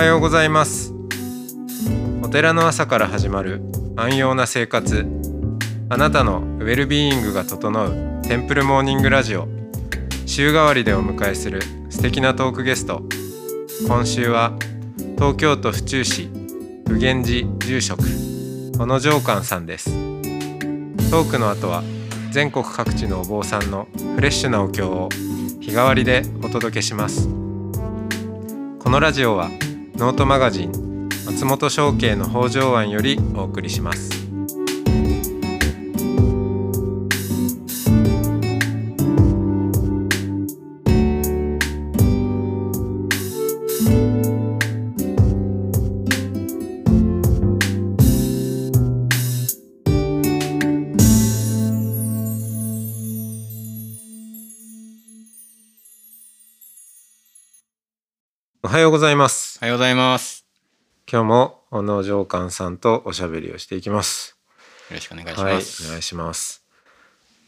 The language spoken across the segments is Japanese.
はようございます。お寺の朝から始まる安養な生活。あなたのウェルビーイングが整うテンプルモーニングラジオ。週替わりでお迎えする素敵なトークゲスト。今週は東京都府中市普賢寺住職小野城寛さんです。トークの後は全国各地のお坊さんのフレッシュなお経を日替わりでお届けします。このラジオはノートマガジン松本商家の北条庵よりお送りします。はようございますおはようございます。今日も小野城寛さんとおしゃべりをしていきますよろしくお願いしはいます。お願いします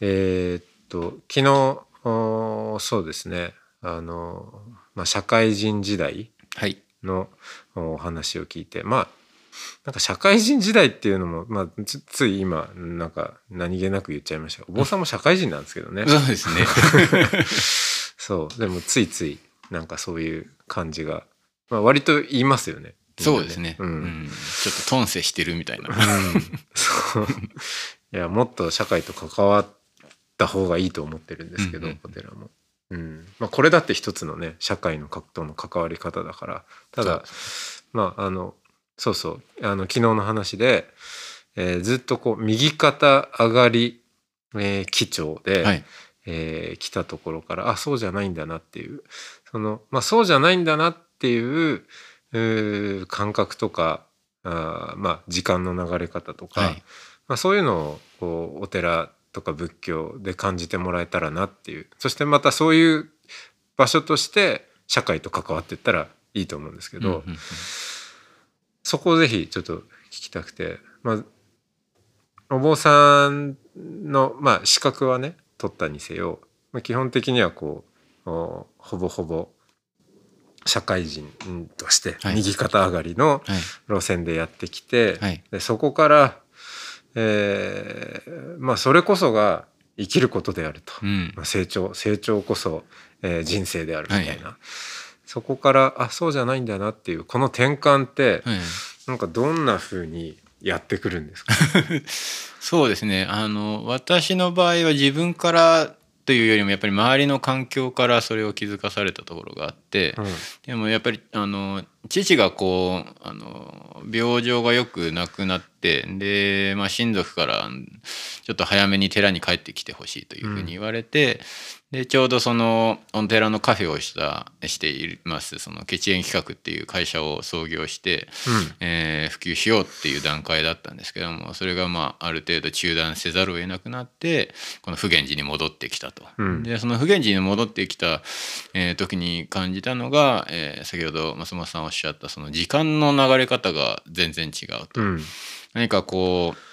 えーっと昨日そうですねあの、まあ、社会人時代はい。のお話を聞いてまあなんか社会人時代っていうのも、まあ、つつい今なんか何気なく言っちゃいましたお坊さんも社会人なんですけどね そうですね。そうでもついついなんかそういう感じが、まあ、割と言いますよね。そうですね。ううん。ん。ちょっとトンセしてるみたいな。そう。いやもっと社会と関わった方がいいと思ってるんですけど、うんうん。お寺も。うん。まあ、これだって一つのね社会の格闘の関わり方だから。ただまああのそうそう。あの昨日の話で、えーずっとこう右肩上がり、えー基調で、はい。えー来たところからあそうじゃないんだなっていうその、まあ、そうじゃないんだなっていううー感覚とかあーまあ時間の流れ方とか、はい。まあ、そういうのをこうお寺とか仏教で感じてもらえたらなっていうそしてまたそういう場所として社会と関わっていったらいいと思うんですけど、うんうんうんそこをぜひちょっと聞きたくて、まあ、お坊さんの、まあ、資格はね取ったにせよ、まあ、基本的にはこうおほぼほぼ社会人としてはい右肩上がりのはい。路線でやってきて、はい。でそこから、えーまあそれこそが生きることであると、うんま。あ、成長成長こそ、えー人生であるみたいな、そこからあそうじゃないんだなっていうこの転換って、はい。なんかどんな風にやってくるんですか、そうですね。あの、私の場合は自分からというよりもやっぱり周りの環境からそれを気づかされたところがあって、うん。でもやっぱりあの父がこうあの病状がよくなくなってで、まあ、親族からちょっと早めに寺に帰ってきてほしいというふうに言われて、でちょうどそのお寺のカフェをしたしていますその血縁企画っていう会社を創業して、えー普及しようっていう段階だったんですけどもそれがまあある程度中断せざるを得なくなってこの普賢寺に戻ってきたと。うんでその普賢寺に戻ってきた、えー時に感じたのが、えー先ほど松本さんおっしゃったその時間の流れ方が全然違うと。うん何かこう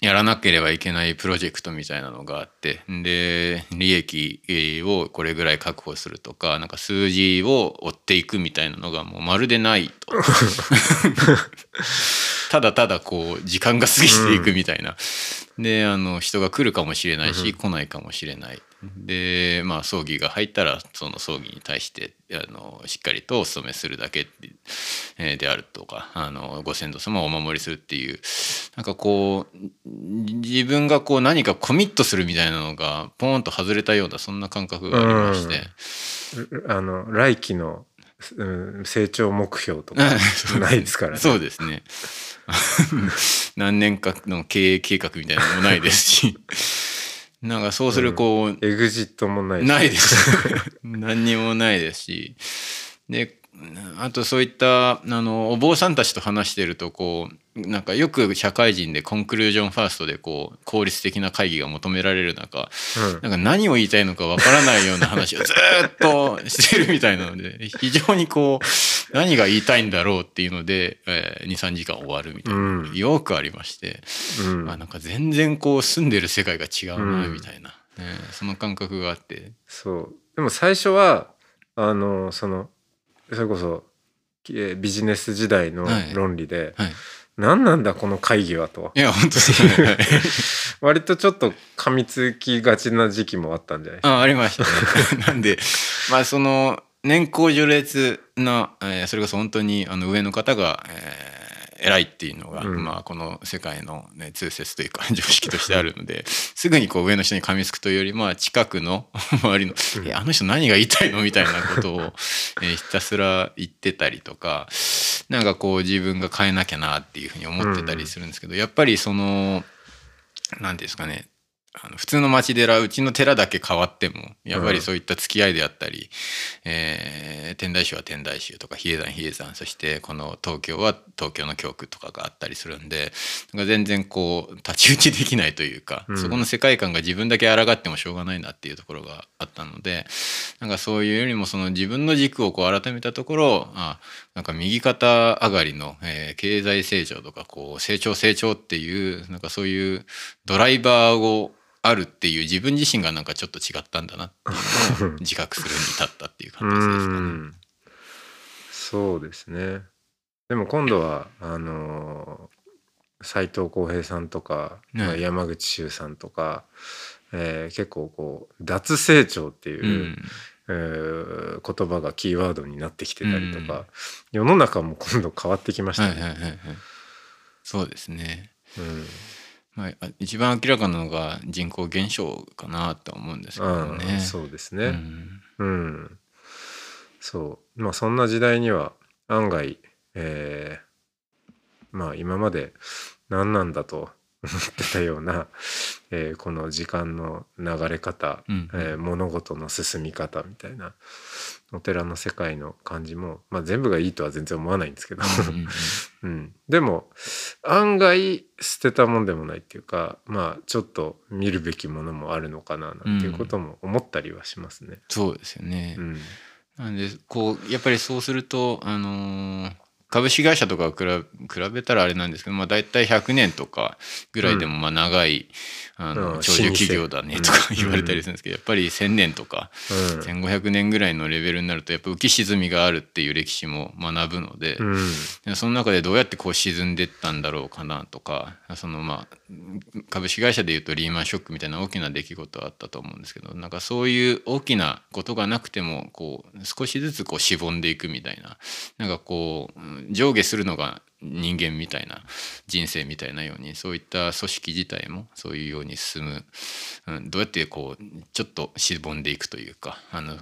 やらなければいけないプロジェクトみたいなのがあってで利益をこれぐらい確保するとかなんか数字を追っていくみたいなのがもうまるでないと。ただただこう時間が過ぎていくみたいな、であの人が来るかもしれないし、来ないかもしれないでまあ葬儀が入ったらその葬儀に対してあのしっかりとお勤めするだけであるとかあのご先祖様をお守りするっていうなんかこう自分がこう何かコミットするみたいなのがポーンと外れたようなそんな感覚がありまして、あの来期の、うん、成長目標とか ないですからね。そうですね。何年かの経営計画みたいなのもないですしなんかそうするこう、エグジットもないしないです。何にもないですし。で、あとそういった、あの、お坊さんたちと話してると、こう、なんかよく社会人でコンクルージョンファーストでこう効率的な会議が求められる中うん。なんか何を言いたいのかわからないような話をずーっとしてるみたいなので非常にこう何が言いたいんだろうっていうので、えー、23時間終わるみたいな、うん。よくありまして、うん。あなんか全然こう住んでる世界が違うなうん。みたいな、ね。その感覚があって。そう。でも最初はあのそのそれこそえービジネス時代のはい。論理で、はい。何なんだこの会議はと。いや本当ですねはい。割とちょっと噛みつきがちな時期もあったんじゃない？ですか。あありましたね。なんでまあその年功序列な、えーそれこそ本当にあの上の方が、えー偉いっていうのが、うんまあこの世界の、ね、通説というか常識としてあるので すぐにこう上の人に噛みつくというよりまあ近くの 周りの「えあの人何が言いたいの?」みたいなことを、えーひたすら言ってたりとかなんかこう自分が変えなきゃなっていうふうに思ってたりするんですけど、やっぱりその何ていうんですかねあの普通の町寺うちの寺だけ変わってもやっぱりそういった付き合いであったり、えー天台宗は天台宗とか比叡山比叡山そしてこの東京は東京の教区とかがあったりするんでなんか全然こう太刀打ちできないというか、うん。そこの世界観が自分だけ抗ってもしょうがないなっていうところがあったのでなんかそういうよりもその自分の軸をこう改めたところあなんか右肩上がりの、えー経済成長とかこう成長成長っていうなんかそういうドライバーをあるっていう自分自身がなんかちょっと違ったんだなっていうのを自覚するに至ったっていうう感じですかね。んそうですねでも今度はあの斎藤浩平さんとか、ねまあ山口周さんとか、えー結構こう脱成長っていう、うんえー言葉がキーワードになってきてたりとか、うん世の中も今度変わってきましたね。はいはいはいはい。そうですね。うんまあ、あ一番明らかなのが人口減少かなと思うんですけどあね。あそうですうね。んうん、そうまあそんな時代には案外、えーまあ今まで何なんだと思ってたような、えーこの時間の流れ方、うん。えー物事の進み方みたいなお寺の世界の感じも、まあ、全部がいいとは全然思わないんですけど、うんうん。うん、でも案外捨てたもんでもないっていうかまあちょっと見るべきものもあるのかななんていうことも思ったりはしますね。そうですよね。うん。なんでこうやっぱりそうするとあのー株式会社とかを比べ比べたらあれなんですけど、まあ、大体100年とかぐらいでもまあ長い、あのうん長寿企業だねとか言われたりするんですけど、やっぱり1,000年とかうん。1,500年ぐらいのレベルになるとやっぱ浮き沈みがあるっていう歴史も学ぶので、うん。でその中でどうやってこう沈んでったんだろうかなとかそのまあ株式会社でいうとリーマンショックみたいな大きな出来事はあったと思うんですけどなんかそういう大きなことがなくてもこう少しずつこうしぼんでいくみたいななんかこううん上下するのが人間みたいな人生みたいなようにそういった組織自体もそういうように進む、うん、どうやってこうちょっとしぼんでいくというかあの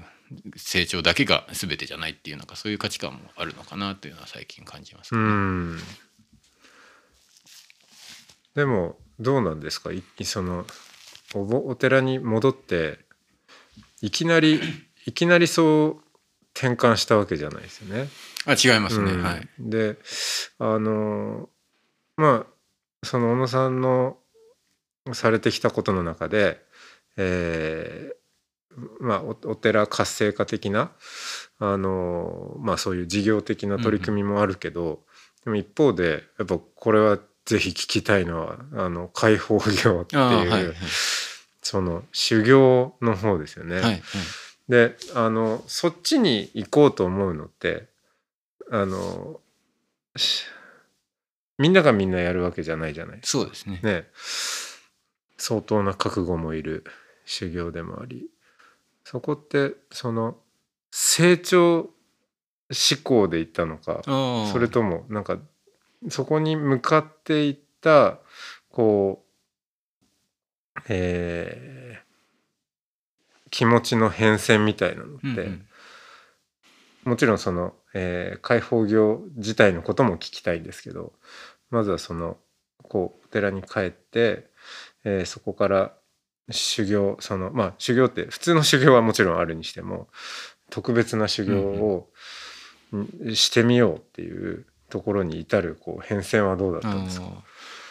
成長だけが全てじゃないっていうなんかそういう価値観もあるのかなというのは最近感じますね。でもどうなんですか？そのおお寺に戻っていきなりいきなりそう転換したわけじゃないですよね。あ違いますね、うんはい。であのまあその小野さんのされてきたことの中で、えーまあ、おお寺活性化的なあの、まあ、そういう事業的な取り組みもあるけど、でも一方でやっぱこれはぜひ聞きたいのはあの開放業っていう、あはいはいその修行の方ですよね。はいはいであのそっちに行こうと思うのってあのしみんながみんなやるわけじゃないじゃない。そうですね。ね相当な覚悟もいる修行でもありそこってその成長志向で行ったのかあそれともなんかそこに向かっていったこうえー気持ちの変遷みたいなのって、うんうん。もちろんその、えー開放業自体のことも聞きたいんですけどまずはそのこうお寺に帰って、えーそこから修行そのまあ修行って普通の修行はもちろんあるにしても特別な修行を、んしてみようっていうところに至るこう変遷はどうだったんですか？あー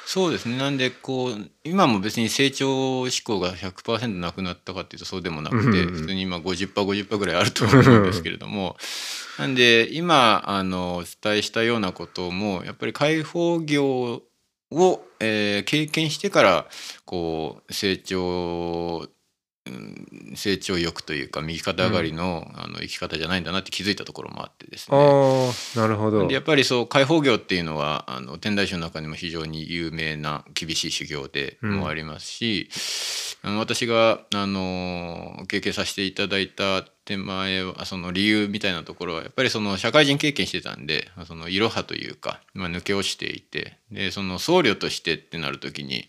そうですね。なんでこう今も別に成長志向が100%なくなったかっていうとそうでもなくてうんうん普通に今 50%50% ぐらいあると思うんですけれどもなんで今あのお伝えしたようなこともやっぱり開放業を、えー経験してからこう成長うん成長欲というか右肩上がりの,、あの生き方じゃないんだなって気づいたところもあってですね。ああなるほど。でやっぱりそう開放業っていうのはあの天台宗の中にも非常に有名な厳しい修行でもありますし、あの私があの経験させていただいた手前はその理由みたいなところはやっぱりその社会人経験してたんでそのいろはというか、まあ、抜け落ちていてでその僧侶としてってなる時に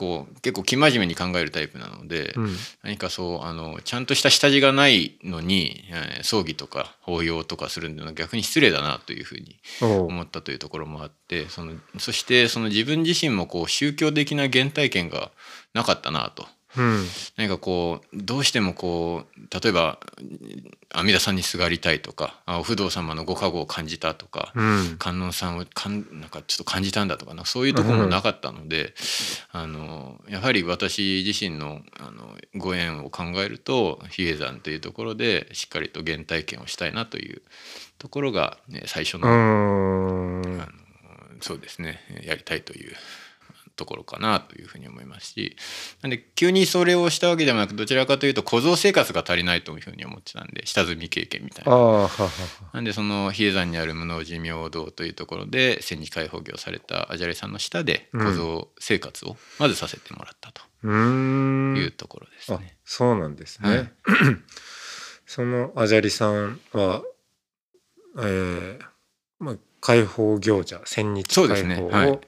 こう結構生真面目に考えるタイプなので、うん何かそうあのちゃんとした下地がないのに、えー葬儀とか法要とかするのは逆に失礼だなというふうに思ったというところもあってそのそしてその自分自身もこう宗教的な原体験がなかったなと。うん。何かこうどうしてもこう例えば阿弥陀さんにすがりたいとかあお不動様のご加護を感じたとか、うん。観音さんをかんなんかちょっと感じたんだとかなそういうところもなかったので、あのやはり私自身のあのご縁を考えると比叡山というところでしっかりと原体験をしたいなというところが、ね、最初うの,、あのそうですねやりたいというところかなというふうに思いますしなんで急にそれをしたわけではなくどちらかというと小僧生活が足りないというふうに思ってたんで下積み経験みたいな。なんでその比叡山にある無能寺明堂というところで戦時解放業されたアジャレさんの下でうん。小僧生活をまずさせてもらったと。うーん。いうところですあね。そうなんですね、はい。そのアジャリさんはえーまあ解放行者千日そうです解放ね。はい。を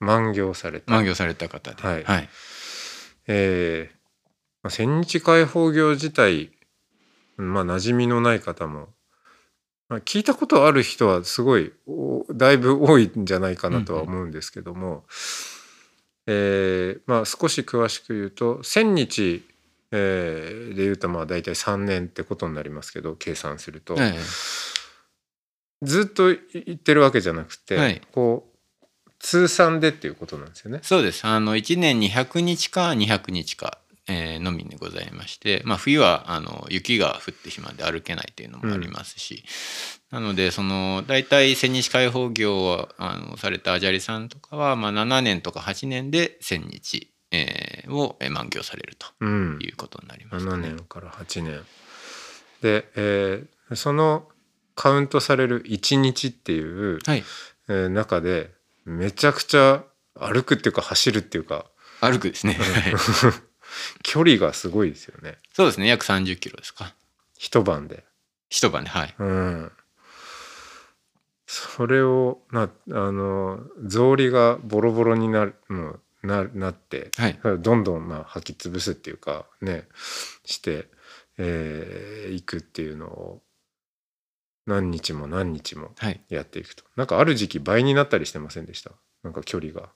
満行された、満行された方で、はい。はい、えーまあ、千日解放業自体まあ馴染みのない方も、まあ、聞いたことある人はすごいおだいぶ多いんじゃないかなとは思うんですけども、えーまあ、少し詳しく言うと千日、えーで言うとまあ大体3年ってことになりますけど計算すると、はいずっと言ってるわけじゃなくて、はい。こう通算でっていうことなんですよね。そうです。あの1年に100日か200日か、えーのみでございまして、まあ、冬はあの雪が降ってしまうんで歩けないというのもありますし、なのでその大体千日解放業をあのされたアジャリさんとかは、まあ、7年とか8年で千日、えーをえー満行されるとうん。いうことになります、7年から8年。で、えーそのカウントされる1日っていう、はい。えー中でめちゃくちゃ歩くっていうか走るっていうか。歩くですね、は い距離がすごいですよね。そうですね。約30キロですか。一晩で。一晩ではい。うん、それをなあの草履がボロボロになるもうななってはい。どんどんまあ履き潰すっていうかねしてい、えーいくっていうのを何日も何日もはい。やっていくと。なんかある時期倍になったりしてませんでした？なんか距離が。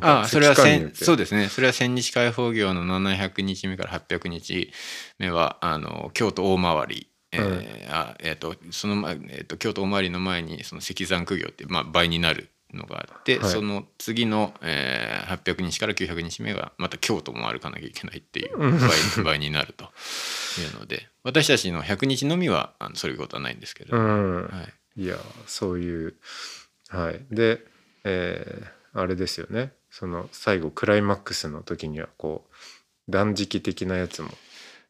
ああそれは千そうですね。それは千日解放業の700日目から800日目。はあの京都大回り。えーあえー、とその前、えー、と京都大回りの前にその積山苦行って、まあ、倍になるのがあって、はい。その次の、えー800日から900日目がまた京都も歩かなきゃいけないっていううん。倍倍 になるというので私たちの100日のみはあのそういうことはないんですけど、うん。はい、いやそういうはい。で、えーあれですよね。その最後クライマックスの時にはこう断食的なやつも。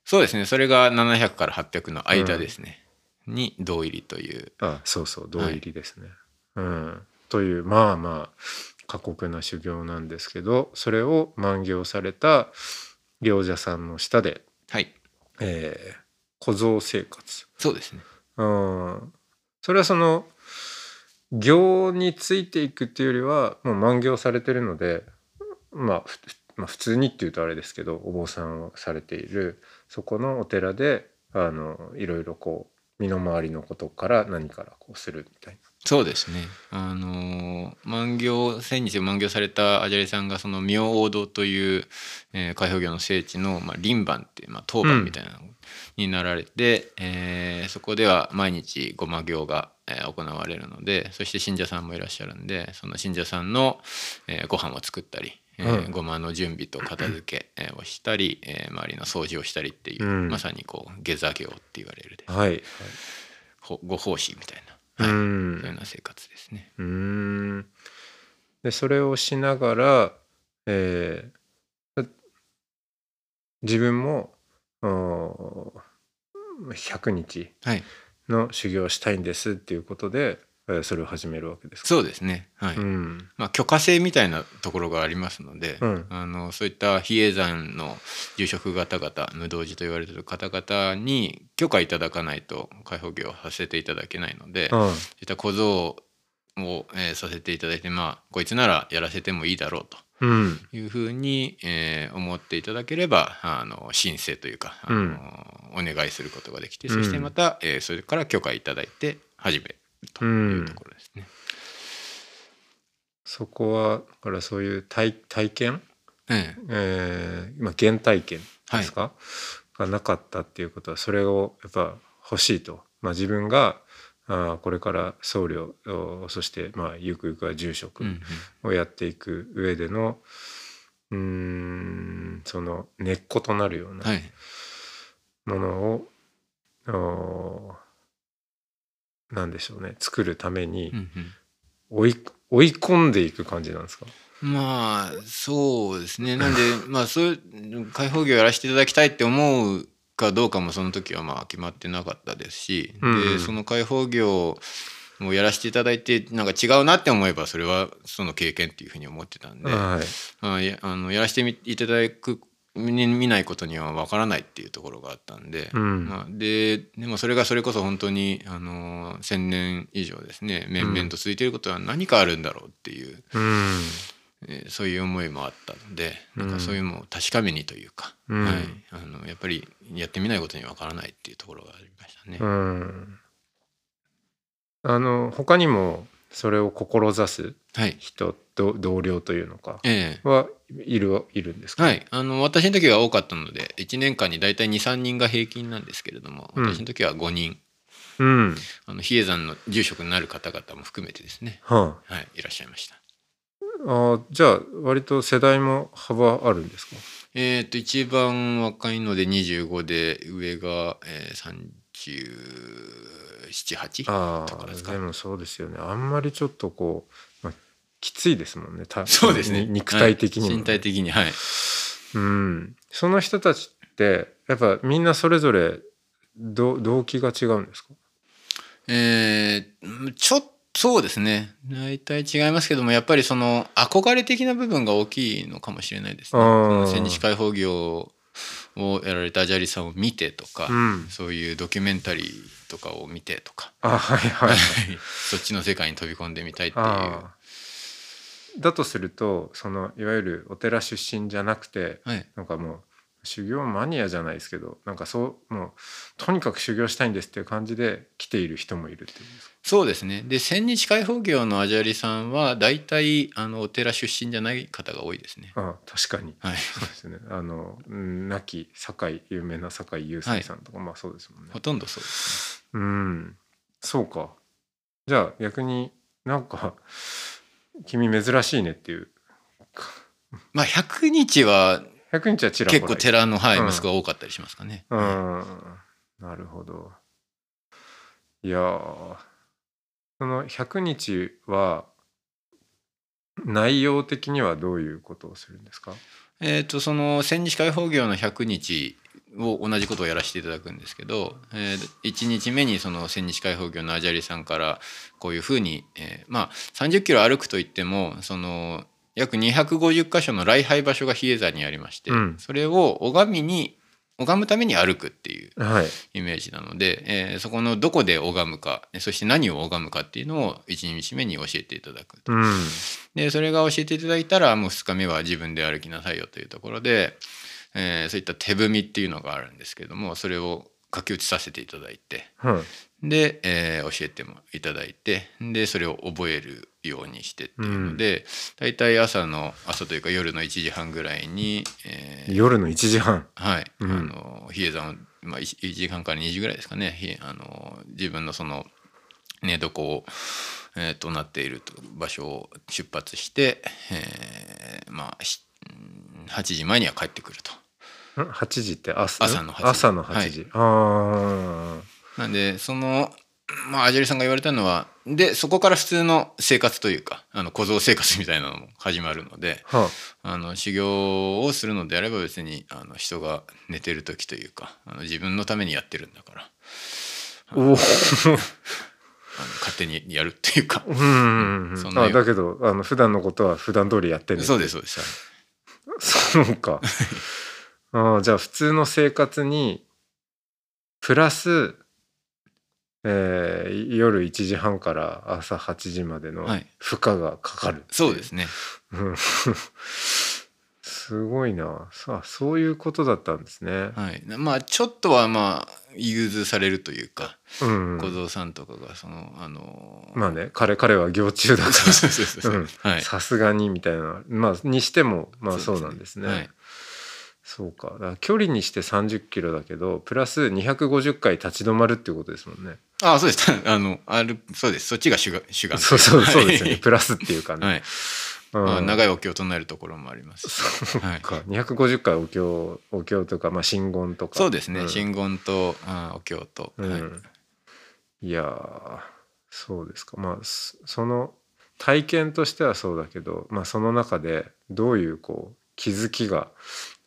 そうですね。それが700から800の間ですね、に同入りという。あそうそう同入りですね。うん、というまあまあ過酷な修行なんですけどそれを満行された行者さんの下で、はい。えー小僧生活。そうですね。うん、それはその行についていくっていうよりはもう満行されてるので、まあ、ふまあ普通にっていうとあれですけどお坊さんをされているそこのお寺であのいろいろこう身の回りのことから何からこうするみたいそうですね。あの満行千日で満行されたアジャレさんがその明王堂という、えー、開放業の聖地の、まあ、輪番っていう、まあ、当番みたいなのになられて、えーそこでは毎日ごま行が、えー行われるのでそして信者さんもいらっしゃるんでその信者さんの、えーご飯を作ったり、えーうん。ごまの準備と片付けえーをしたり、えー周りの掃除をしたりっていう、うん。まさにこう下座行って言われるで。な。はい、ほご奉仕みたいな、うはい。ん。そういうような生活ですね。うーん。でそれをしながら、えー自分もお100日はい。の修行をしたいんですっていうことでえーそれを始めるわけですか？そうですね。はい、うん。まあ許可制みたいなところがありますので、うん。あのそういった比叡山の住職方々無道寺と言われてる方々に許可いただかないと開放業をさせていただけないので、そううんいった小僧を、えーさせていただいてまあこいつならやらせてもいいだろうとうん。いうふうに、えー思っていただければあの申請というかあの、お願いすることができてそしてまた、えーそれから許可いただいて始めるというところですね。そこはだからそういう体体験、ええ。えー、今原体験ですか、がなかったっていうことはそれをやっぱ欲しいと、まあ、自分があーこれから僧侶おそしてまあゆくゆくは住職うんうん。をやっていく上でのうーんその根っことなるようなはい。ものを、おなんでしょうね。作るためにうんうん。追い追い込んでいく感じなんですか？まあそうですね。なんで まあそういう開放業やらせていただきたいって思うかどうかもその時はまあ決まってなかったですし、うんでその開放業をやらせていただいてなんか違うなって思えばそれはその経験っていうふうに思ってたんで、はい。まあ、やあのやらせてみいただく見見ないことにはわからないっていうところがあったんで、うん。まあ、ででもそれがそれこそ本当にあの1,000年以上ですね面々と続いていることは何かあるんだろうっていう、うん。えーそういう思いもあったのでなんうん。かそういうのを確かめにというか、うん。はい、あのやっぱりやってみないことにはわからないっていうところがありましたね。うん。あの他にもそれを志す人と同僚というのかはいる,、い、いるんですか、はい、あの私の時は多かったので1年間に大体23人が平均なんですけれども私の時は5人、うん、あの比叡山の住職になる方々も含めてですね、はあ、はい、いらっしゃいました。あじゃあ割と世代も幅あるんですか？え、ー、と一番若いので25で上が、えー、30。七八？とかですかでもそうですよね。あんまりちょっとこう、まあ、きついですもんね。そうですね。肉体的に、はい、身体的にはい。うん。その人たちってやっぱみんなそれぞれど動機が違うんですか？えー、ちょっとそうですね。大体違いますけどもやっぱりその憧れ的な部分が大きいのかもしれないですね。戦日解放業をやられたアジャリさんを見てとか、うん。そういうドキュメンタリーとかを見てとか、あはいはい そっちの世界に飛び込んでみたいっていう。だとするとそのいわゆるお寺出身じゃなくてはい、なんかもう修行マニアじゃないですけどなんかそうもうとにかく修行したいんですっていう感じで来ている人もいるっていうそうですね。で千日開放業のアジャリさんは大体あのお寺出身じゃない方が多いですね。あ確かに。はい、そうですね。あのうん亡き堺有名な堺雄介さんとか、まあそうですもんね。ほとんどそうですうん。そうか。じゃあ逆になんか君珍しいねっていうね。まあ100日は100日はちらほら。結構寺の、はいうん息子が多かったりしますかね。うん。なるほど。いやー。その100日は内容的にはどういうことをするんですか？えー、とその千日開放業の100日を同じことをやらせていただくんですけど、えー、1日目にその千日開放業のアジャリさんからこういうふうに、えーまあ30キロ歩くといってもその約250箇所の礼拝場所が比叡山にありまして、うん。それを拝みに拝むために歩くっていうはい。イメージなので、えーそこのどこで拝むかそして何を拝むかっていうのを1日目に教えていただくうん。でそれが教えていただいたらもう2日目は自分で歩きなさいよというところで、えーそういった手踏みっていうのがあるんですけどもそれを書き写させていただいてはい。で、えー教えてもいただいてでそれを覚えるようにしてっていうので、大体朝の朝というか夜の1時半ぐらいに、えー夜の1時半。はい、うん。あの比叡山を、まあ、1, 時間から2時ぐらいですかね。ひあの自分のその寝床を、えーとなっていると場所を出発して、えーまあしうん8時前には帰ってくると。ん？8時って朝？朝の8時。朝の8時、あなんでそのまあアジェリさんが言われたのはでそこから普通の生活というかあの小僧生活みたいなのも始まるのではあ。の修行をするのであれば別にあの人が寝てる時というかあの自分のためにやってるんだから。あ、おお。あの勝手にやるっていうかうんうんあだけどあの普段のことは普段通りやってる。そうですそうですそうか。ああじゃあ普通の生活にプラス、えー夜1時半から朝8時までのはい。負荷がかかる、そうですね。うん。すごいな。さあそういうことだったんですね。はい。まあちょっとはまあ融通されるというかうん小僧さんとかがそのあのまあね彼彼は行中だから。さすがにみたいな。まあにしてもまあそうなんですね。はいそうか。距離にして30キロだけどプラス250回立ち止まるっていうことですもんね。あそうです。あのあるそうです。そっちが主眼。主眼そうそうそうですよね。はい。プラスっていうかね。はい、うん。まあ、長いお経を唱えるところもあります。しそうはい。か250回お経お経とかまあ真言とか。そうですね、ん。真言とあお経と、うん。はい。いやーそうですか。まあそその体験としてはそうだけど、まあ、その中でどういうこう気づきが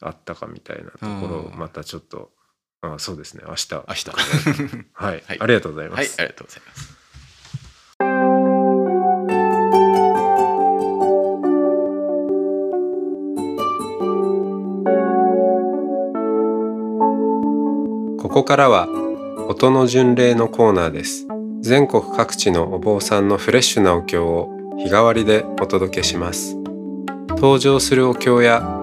あったかみたいなところをうん。またちょっとあそうですね。明日。明日。はい、はい。ありがとうございまはいす、ありがとうございます。ここからは音の巡礼のコーナーです。全国各地のお坊さんのフレッシュなお経を日替わりでお届けします。登場するお経や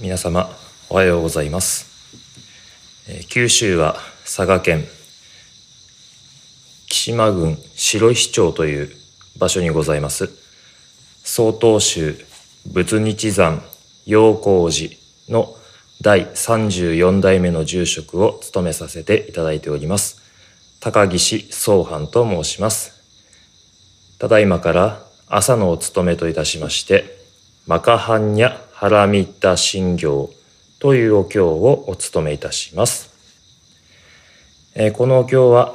皆様おはようございます、九州は佐賀県木島郡白石町という場所にございます。曹洞宗仏日山陽光寺の第34代目の住職を務めさせていただいております高岸宗藩と申します。ただいまから朝のお勤めといたしましてマカハンニャハラミッタ信行というお経をお務めいたします。えこのお経は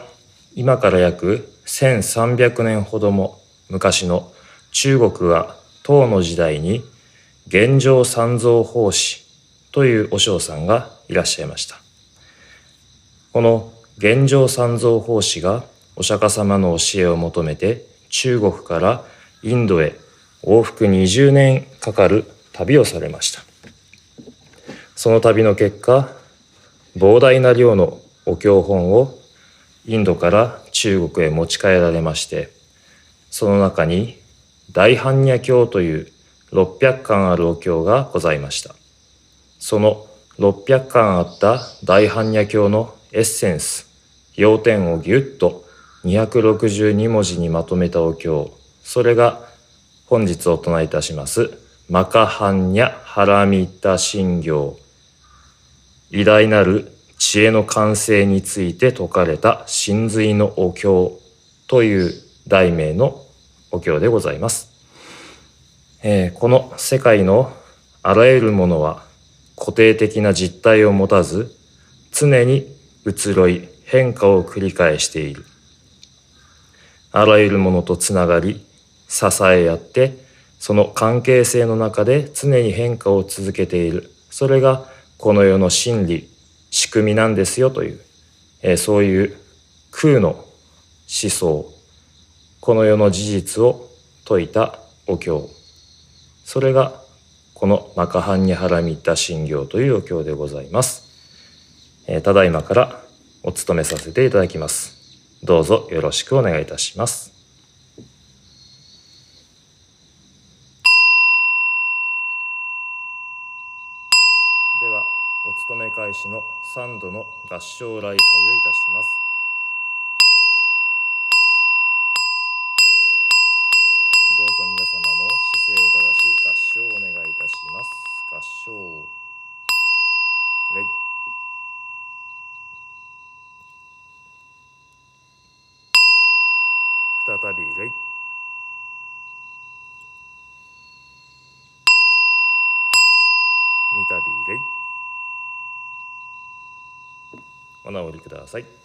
今から約1300年ほども昔の中国が唐の時代に玄奘三蔵法師というお嬢さんがいらっしゃいました。この玄奘三蔵法師がお釈迦様の教えを求めて中国からインドへ往復20年かかる旅をされました。その旅の結果膨大な量のお経本をインドから中国へ持ち帰られましてその中に大般若経という600巻あるお経がございました。その600巻あった大般若経のエッセンス要点をぎゅっと262文字にまとめたお経それが本日お唱えいたしますマカハンニャハラミタ信行偉大なる知恵の完成について説かれた真髄のお経という題名のお経でございます、えーこの世界のあらゆるものは固定的な実体を持たず常に移ろい変化を繰り返している。あらゆるものとつながり支え合ってその関係性の中で常に変化を続けている。それがこの世の真理仕組みなんですよという、えーそういう空の思想この世の事実を説いたお経。それがこのマカハンニハラミッタ信行というお経でございます、えーただいまからお務めさせていただきます。どうぞよろしくお願いいたしますではお勤め開始の3度の合唱礼拝をいたしますどうぞ皆様も姿勢を正し合唱をお願いいたします合唱礼再び礼三度礼お直りください。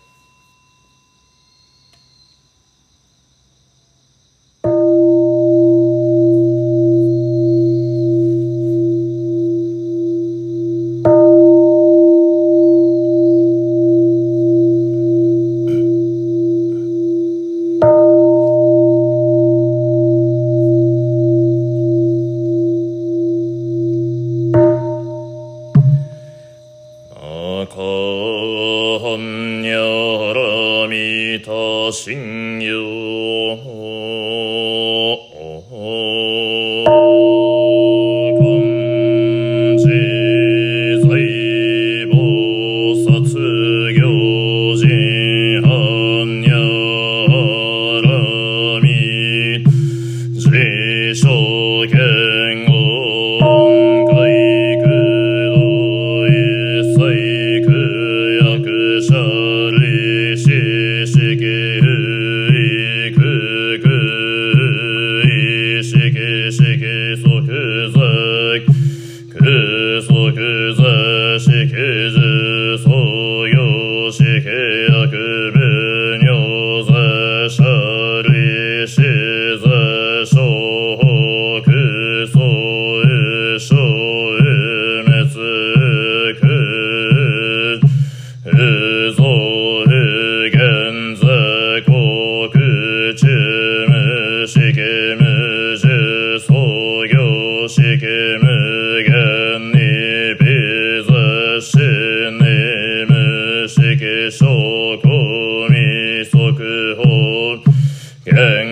Yeah.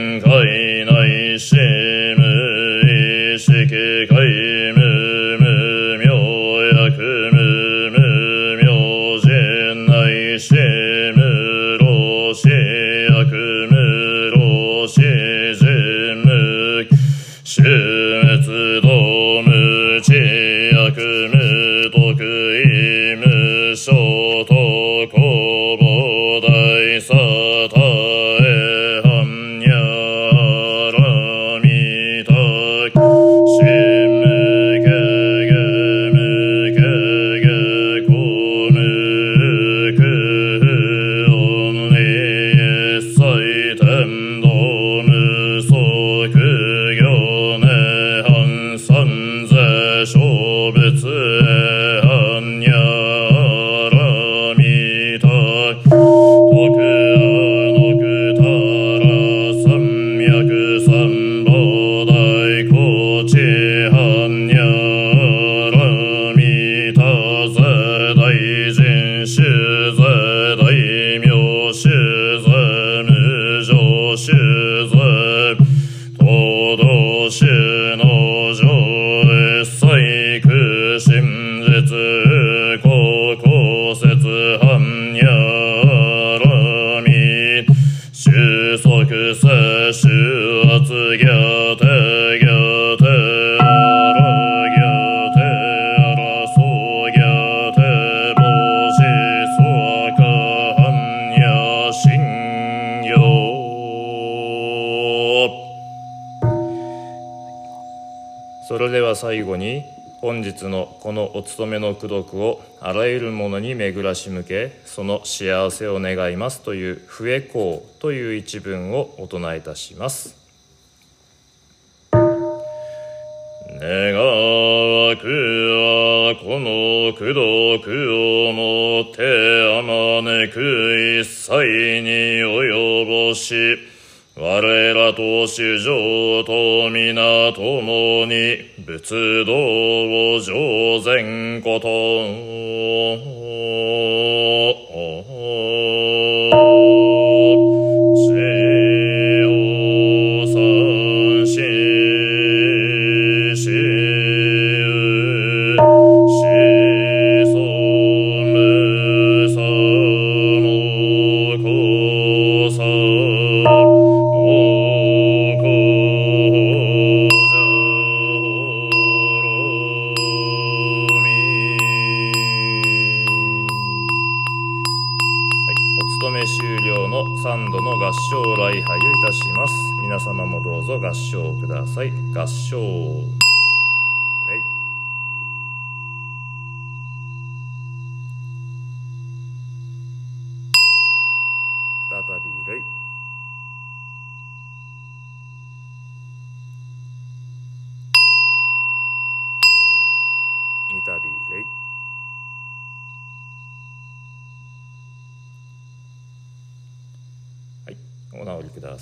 は最後に本日のこのお勤めの功徳をあらゆるものに巡らし向けその幸せを願いますという「笛公」という一文をお唱えいたします。願わくはこの功徳をもてあまねく一切に及ぼし我らと主上と皆ともに仏道を上善こと。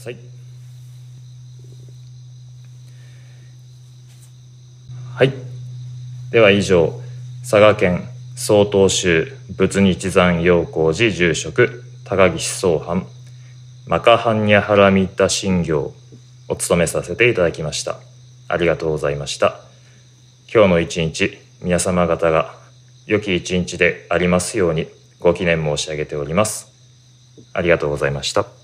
さい。はい。では以上、佐賀県曹洞宗仏日山陽光寺住職高岸総藩マカハンニャハラミッタ信行を務めさせていただきました。ありがとうございました。今日の一日、皆様方が良き一日でありますようにご記念申し上げております。ありがとうございました。